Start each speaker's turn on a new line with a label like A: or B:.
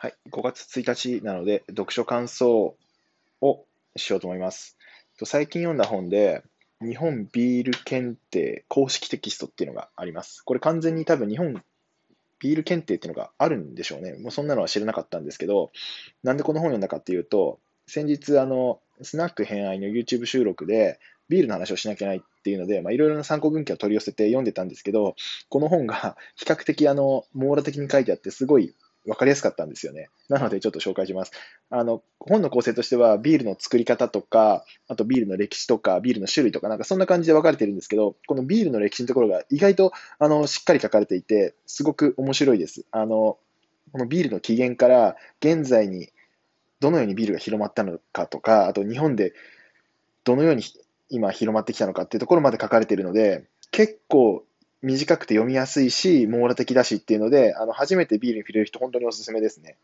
A: はい、5月1日なので、読書感想をしようと思います。最近読んだ本で、日本ビール検定公式テキストっていうのがあります。これ完全に多分日本ビール検定っていうのがあるんでしょうね。もうそんなのは知らなかったんですけど、なんでこの本読んだかっていうと、先日、あの、スナック偏愛の YouTube 収録で、ビールの話をしなきゃいけないっていうので、いろいろな参考文献を取り寄せて読んでたんですけど、この本が比較的あの網羅的に書いてあって、すごい分かりやすかったんですよね。なのでちょっと紹介します。あの、本の構成としては、ビールの作り方とか、あとビールの歴史とか、ビールの種類とか、なんかそんな感じで分かれてるんですけど、このビールの歴史のところが意外と、あの、しっかり書かれていて、すごく面白いです。あの、このビールの起源から現在にどのようにビールが広まったのかとか、あと日本でどのように今広まってきたのかっていうところまで書かれているので、結構短くて読みやすいし、網羅的だしっていうので、あの初めてビールに触れる人、本当におすすめですね。